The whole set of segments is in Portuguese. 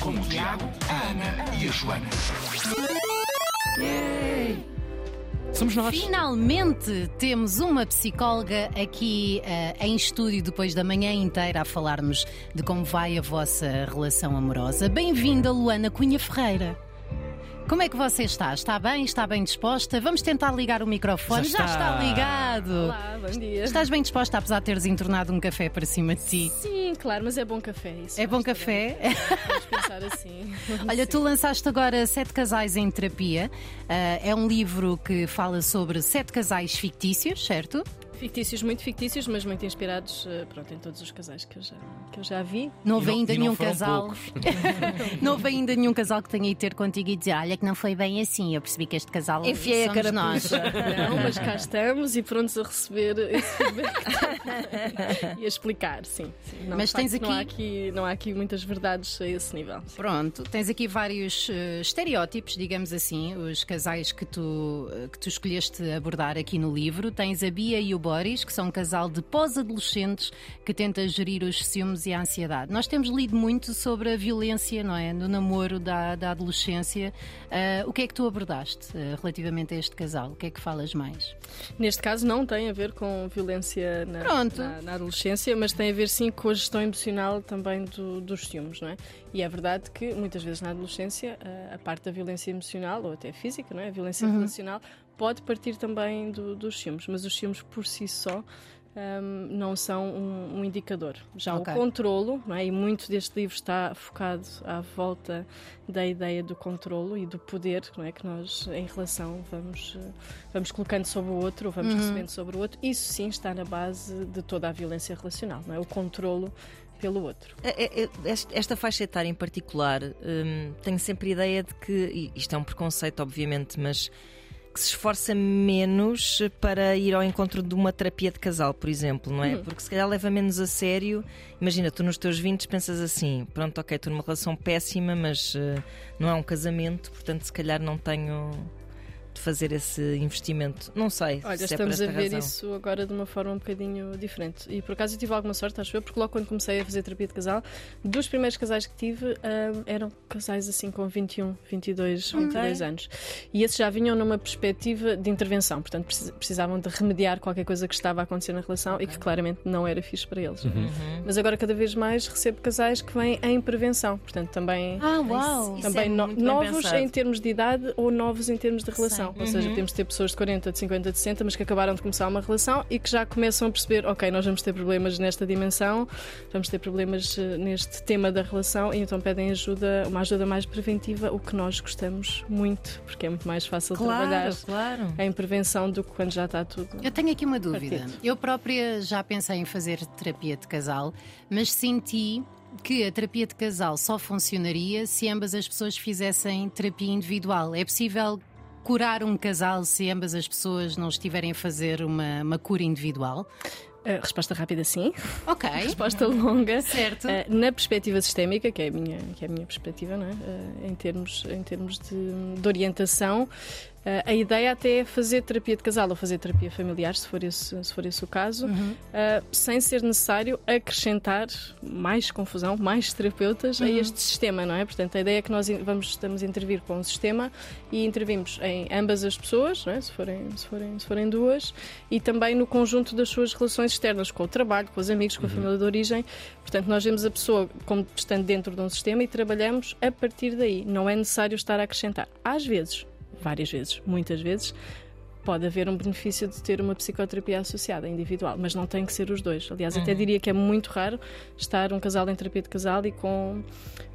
Com o Tiago, a Ana e a Joana. Somos nós. Finalmente temos uma psicóloga aqui eh, em estúdio depois da manhã inteira a falar-nos de como vai a vossa relação amorosa. Bem-vinda, Luana Cunha Ferreira. Como é que você está? Está bem? Está bem disposta? Vamos tentar ligar o microfone. Já está. ligado. Olá, bom dia. Estás bem disposta, apesar de teres entornado um café para cima de ti? Sim, claro, mas é bom café isso. É bom café? sabemos. Vamos pensar assim. Olha, tu lançaste agora Sete Casais em Terapia. Ah, é um livro que fala sobre sete casais fictícios, certo? Fictícios, muito fictícios, mas muito inspirados eh, pronto, em todos os casais que eu já, que eu já vi. Não houve ainda e não nenhum casal. não houve ainda nenhum casal que tenha ido ter contigo e dizer: Olha, que não foi bem assim. Eu percebi que este casal Enfiei a somos nós. carapuça. Não, mas cá estamos e prontos a receber esse feedback também. e a explicar, sim. sim. Não, Mas de facto, tens Não há, aqui- aqui, não há aqui muitas verdades a esse nível. sim. Pronto, tens aqui vários eh, estereótipos, digamos assim, os casais que tu, eh, que tu escolheste abordar aqui no livro. Tens a Bia e o Boris, que são um casal de pós-adolescentes que tenta gerir os ciúmes e a ansiedade. Nós temos lido muito sobre a violência, não é? No namoro da, da adolescência. Ah, o que é que tu abordaste eh, relativamente a este casal? O que é que falas mais? Neste caso não tem a ver com violência na, na- na adolescência, mas tem a ver sim com a gestão emocional também do- dos ciúmes, não é? E é verdade que muitas vezes na adolescência a, a parte da violência emocional ou até física, não é? A violência Uhum. relacional pode partir também do- dos ciúmes, mas os ciúmes por si só hum, não são um, um indicador. Já Ok. o controlo, é? e muito deste livro está focado à volta da ideia do controlo e do poder não é? que nós, em relação, vamos, vamos colocando sobre o outro, ou vamos recebendo sobre o outro. Isso sim está na base de toda a violência relacional, não é? o controlo pelo outro. É- é- este- Esta faixa etária em particular, hum, tenho sempre a ideia de que, isto é um preconceito, obviamente, mas que se esforça menos para ir ao encontro de uma terapia de casal, por exemplo, não é? Porque se calhar leva menos a sério. Imagina, tu nos teus 20 pensas assim: pronto, ok, estou numa relação péssima, mas eh, não é um casamento, portanto, se calhar não tenho de fazer esse investimento. Não sei. Olha, se é por estamos a esta ver razão. isso agora de uma forma um bocadinho diferente. E por acaso eu tive alguma sorte, acho eu, porque logo quando comecei a fazer terapia de casal, dos primeiros casais que tive hum, eram casais assim com 21, 22, 22 anos. E esses já vinham numa perspectiva de intervenção, portanto precis- precisavam de remediar qualquer coisa que estava a acontecer na relação e que claramente não era fixe para eles. Mas agora cada vez mais recebo casais que vêm em prevenção, portanto também. Ah, uau! Isso Também é no- novos em termos de idade ou novos em termos de relação. Ou seja, podemos ter pessoas de 40, de 50, de 60, mas que acabaram de começar uma relação e que já começam a perceber: ok, nós vamos ter problemas nesta dimensão, vamos ter problemas eh, neste tema da relação, e então pedem ajuda, uma ajuda mais preventiva, o que nós gostamos muito, porque é muito mais fácil trabalhar Claro, claro. em prevenção do que quando já está tudo. Eu tenho aqui uma dúvida. Partido. Eu própria já pensei em fazer terapia de casal, mas senti que a terapia de casal só funcionaria se ambas as pessoas fizessem terapia individual. É possível curar um casal se ambas as pessoas não estiverem a fazer uma, uma cura individual? Resposta rápida, sim. Ok. Resposta longa. Certo. Eh, na perspectiva sistémica, que é a minha, que é a minha perspectiva, não é? Eh, em termos, em termos de, de orientação, a ideia até é fazer terapia de casal ou fazer terapia familiar, se for esse, se for esse o caso, eh, sem ser necessário acrescentar mais confusão, mais terapeutas a este sistema, não é? Portanto, a ideia é que nós vamos, estamos a intervir com o sistema e intervimos em ambas as pessoas, não é? se, forem, se, forem, se forem duas, e também no conjunto das suas relações externas, com o trabalho, com os amigos, com a família de origem. Portanto, nós vemos a pessoa como estando dentro de um sistema e trabalhamos a partir daí. Não é necessário estar a acrescentar. Às vezes, várias vezes, muitas vezes, pode haver um benefício de ter uma psicoterapia associada, individual, mas não tem que ser os dois. Aliás, até diria que é muito raro estar um casal em terapia de casal e com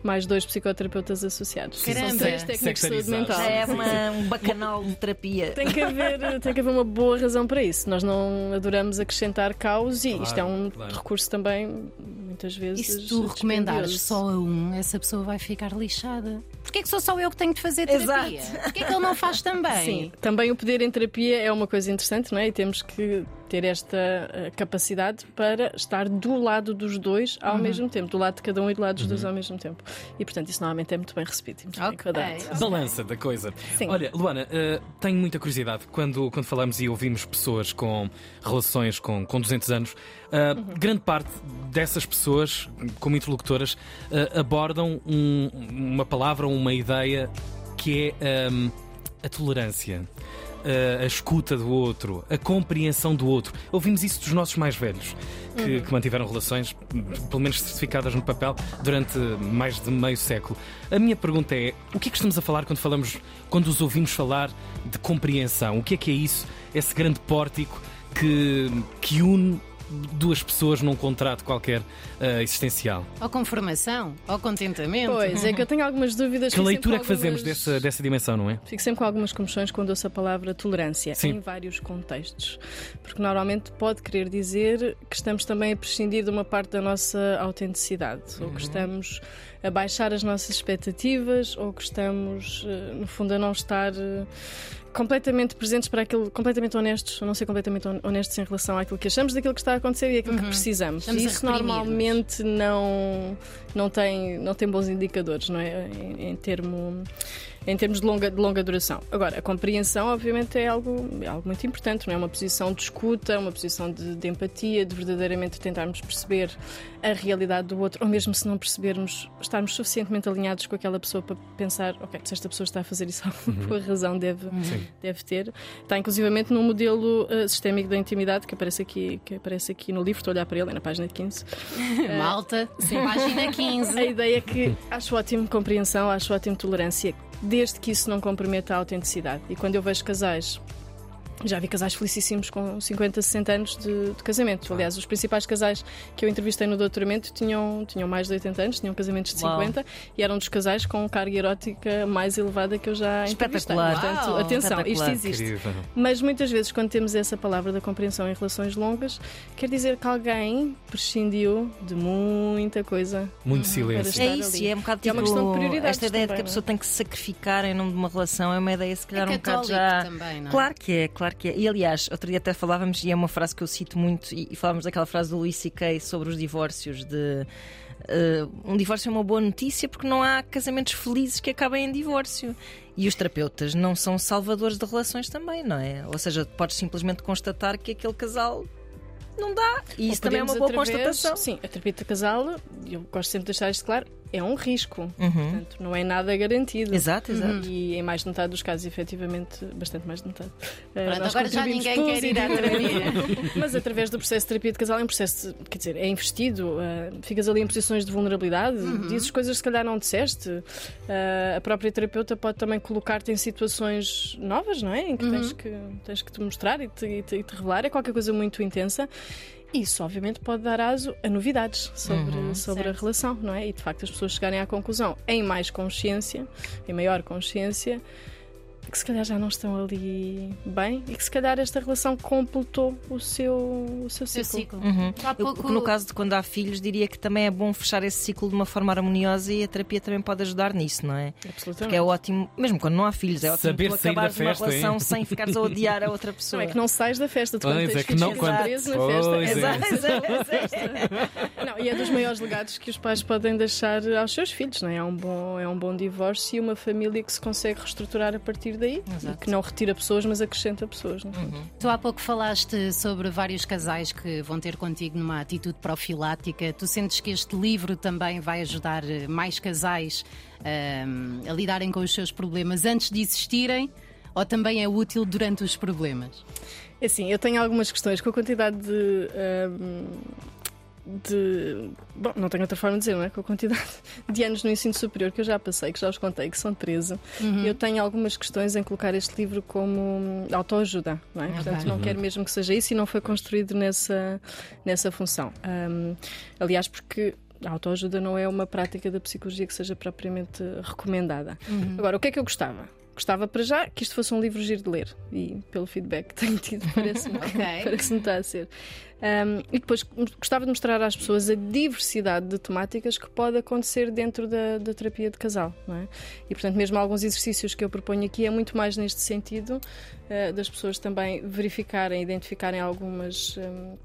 mais dois psicoterapeutas associados. Caramba. São três técnicos de saúde mental. Já é uma- um bacanal de terapia. Tem que, haver, tem que haver uma boa razão para isso. Nós não adoramos acrescentar caos e Claro, isto é um claro. recurso também, muitas E vezes. se tu recomendares só a um, essa pessoa vai ficar lixada. Porquê é que sou só eu que tenho de fazer terapia? Exato. Porquê é que ele não faz também? Sim, também o poder em terapia é uma coisa interessante, não é? E temos que ter esta uh, capacidade para estar do lado dos dois ao uhum. mesmo tempo, do lado de cada um e do lado dos uhum. dois ao mesmo tempo. E portanto isso normalmente é muito bem recebido. Muito okay. bem Balança da coisa. Sim. Olha, Luana, uh, tenho muita curiosidade quando, quando falamos e ouvimos pessoas com relações com, com 200 anos, uh, uhum. grande parte dessas pessoas, como interlocutoras, abordam um, uma palavra, uma ideia que é um, a tolerância a, a, escuta do outro, a compreensão do outro. Ouvimos isso dos nossos mais velhos, que, uhum. que, mantiveram relações, pelo menos certificadas no papel, durante mais de meio século. A minha pergunta é: o que é que estamos a falar quando falamos, quando os ouvimos falar de compreensão? O que é que é isso, esse grande pórtico que, que une duas pessoas num contrato qualquer uh, existencial. Ou com formação, ou contentamento. Pois, é que eu tenho algumas dúvidas. Que leitura é que fazemos dessa, dessa dimensão, não é? Fico sempre com algumas comoções quando ouço a palavra tolerância, Sim. em vários contextos. Porque normalmente pode querer dizer que estamos também a prescindir de uma parte da nossa autenticidade, uhum. ou que uhum. estamos a baixar as nossas expectativas, ou que estamos, eh, no fundo, a não estar eh, completamente presentes para aquilo, completamente honestos, ou não ser completamente honestos em relação àquilo que achamos daquilo que está a acontecer e aquilo uhum. que precisamos. Estamos Isso normalmente não, não, tem, não tem bons indicadores, não é? Em, em termo em termos de longa, de longa duração. Agora, a compreensão, obviamente, é algo, é algo muito importante, não é? Uma posição de escuta, uma posição de, de, empatia, de verdadeiramente tentarmos perceber a realidade do outro, ou mesmo se não percebermos, estarmos suficientemente alinhados com aquela pessoa para pensar, ok, se esta pessoa está a fazer isso, alguma uhum. razão deve, deve ter. Está, inclusivamente, num modelo uh, sistémico da intimidade que aparece aqui, que aparece aqui no livro, estou a olhar para ele, é na página 15. Malta, sim, página 15. A ideia é que acho ótimo compreensão, acho ótimo tolerância desde que isso não comprometa a autenticidade. E quando eu vejo casais já vi casais felicíssimos com 50, 60 anos de, de casamento. Aliás, os principais casais que eu entrevistei no doutoramento tinham, tinham mais de 80 anos, tinham casamentos de 50 Uau. e eram dos casais com carga erótica mais elevada que eu já Espetacular. Portanto, Uau. atenção, isto existe. Incrível. Mas muitas vezes, quando temos essa palavra da compreensão em relações longas, quer dizer que alguém prescindiu de muita coisa. Muito silêncio. É isso, ali. é um bocado tipo, é uma tipo questão de prioridades. Esta ideia também, de que a pessoa tem que se sacrificar em nome de uma relação é uma ideia, se calhar, é um bocado já. Também, não é? Claro que é, claro que é. E aliás, outro dia até falávamos, e é uma frase que eu cito muito, e, e falávamos daquela frase do Louis C.K. sobre os divórcios de. Uh, um divórcio é uma boa notícia porque não há casamentos felizes que acabem em divórcio. E os terapeutas não são salvadores de relações também, não é? Ou seja, podes simplesmente constatar que aquele casal não dá. E isso também é uma boa através, constatação. Sim, a terapia de casal, eu gosto sempre de deixar isto claro, é um risco. Uhum. Portanto, não é nada garantido. Exato, exato. Uhum. E em mais de metade dos casos, efetivamente, bastante mais de metade. Eh, Pronto, agora já ninguém quer ir à terapia. Mas através do processo de terapia de casal é um processo, quer dizer, é investido, uh, ficas ali em posições de vulnerabilidade, uhum. dizes coisas que se calhar não disseste. Uh, a própria terapeuta pode também colocar-te em situações novas, não é? Em que, tens, uhum. que tens que te mostrar e te, e te, e te revelar. É qualquer coisa muito intensa. Isso, obviamente, pode dar aso a novidades sobre, uhum, sobre a relação, não é? E de facto as pessoas chegarem à conclusão em mais consciência, em maior consciência, que se calhar já não estão ali bem e que se calhar esta relação completou o seu, o seu ciclo. ciclo. Uhum. Pouco... Eu, no caso de quando há filhos, diria que também é bom fechar esse ciclo de uma forma harmoniosa e a terapia também pode ajudar nisso, não é? Absolutamente. Porque é ótimo, mesmo quando não há filhos, é ótimo Saber tu acabares uma relação hein? sem ficares a odiar a outra pessoa. Não é que não sais da festa, tu pois, quando é que não, quando... preso na festa. É. Exato, exato, não, e é dos maiores legados que os pais podem deixar aos seus filhos, não é? É um bom, é um bom divórcio e uma família que se consegue reestruturar a partir daí. Exato. que não retira pessoas, mas acrescenta pessoas. Uhum. Tu há pouco falaste sobre vários casais que vão ter contigo numa atitude profilática. Tu sentes que este livro também vai ajudar eh, mais casais um, ehm, a lidarem com os seus problemas antes de existirem? Ou também é útil durante os problemas? É assim, eu tenho algumas questões com a quantidade de. Um, ehm, de. Bom, não tenho outra forma de dizer, não é? Com a quantidade de anos no ensino superior que eu já passei, que já os contei, que são 13, uhum. eu tenho algumas questões em colocar este livro como autoajuda, não é? Portanto, não uhum. quero mesmo que seja isso e não foi construído nessa, nessa função. Um, aliás, porque a autoajuda não é uma prática da psicologia que seja propriamente recomendada. Uhum. Agora, o que é que eu gostava? Gostava para já que isto fosse um livro giro de ler e pelo feedback que tenho tido parece-me okay. parece está a ser. Um, e depois gostava de mostrar às pessoas a diversidade de temáticas que pode acontecer dentro da, da terapia de casal. É? E portanto, mesmo alguns exercícios que eu proponho aqui é muito mais neste sentido uh, das pessoas também verificarem, identificarem algumas um,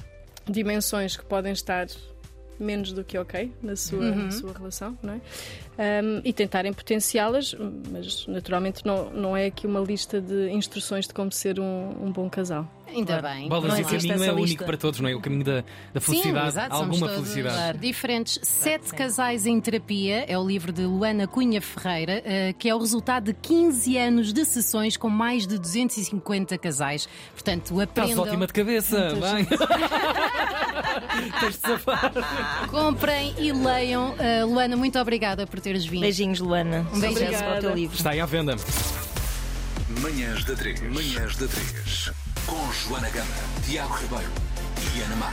dimensões que podem estar menos do que ok na sua, uhum. na sua relação, não é? Um, e tentarem potenciá-las, mas naturalmente não, não é aqui uma lista de instruções de como ser um, um bom casal. Ainda bem. Bolas e o caminho é único para todos, não é? O caminho da, da felicidade, Sim, exato, alguma felicidade. Claro. Diferentes. Sete Sim. Casais em Terapia é o livro de Luana Cunha Ferreira, uh, que é o resultado de 15 anos de sessões com mais de 250 casais. Portanto, aprendam. Estás ótima de cabeça, bem. Tens de safar. Comprem e leiam. Uh, Luana, muito obrigada por teres vindo. Beijinhos, Luana. Um beijo para o teu livro. Está aí à venda. Manhãs da 3. Manhãs da 3. Com Joana Gama, Tiago Ribeiro e Ana Mar.